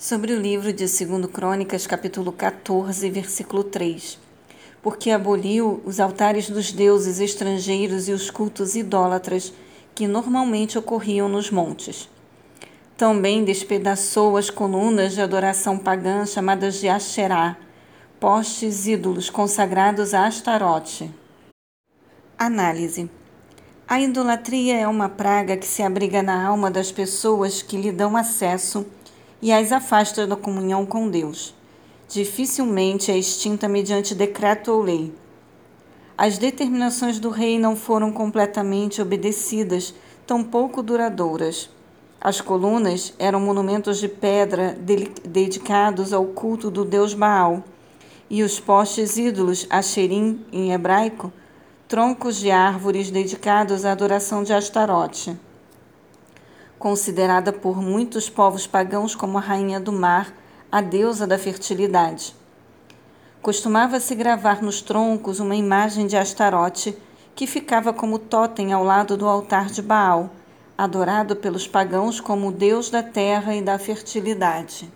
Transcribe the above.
Sobre o livro de 2 Crônicas, capítulo 14, versículo 3. Porque aboliu os altares dos deuses estrangeiros e os cultos idólatras que normalmente ocorriam nos montes. Também despedaçou as colunas de adoração pagã chamadas de Asherá, postes ídolos consagrados a Astarote. Análise. A idolatria é uma praga que se abriga na alma das pessoas que lhe dão acesso e as afasta da comunhão com Deus. Dificilmente é extinta mediante decreto ou lei. As determinações do rei não foram completamente obedecidas, tampouco duradouras. As colunas eram monumentos de pedra dedicados ao culto do deus Baal, e os postes ídolos, Asherim em hebraico, troncos de árvores dedicados à adoração de Astarote considerada por muitos povos pagãos como a rainha do mar, a deusa da fertilidade. Costumava-se gravar nos troncos uma imagem de Astarote, que ficava como totem ao lado do altar de Baal, adorado pelos pagãos como o deus da terra e da fertilidade.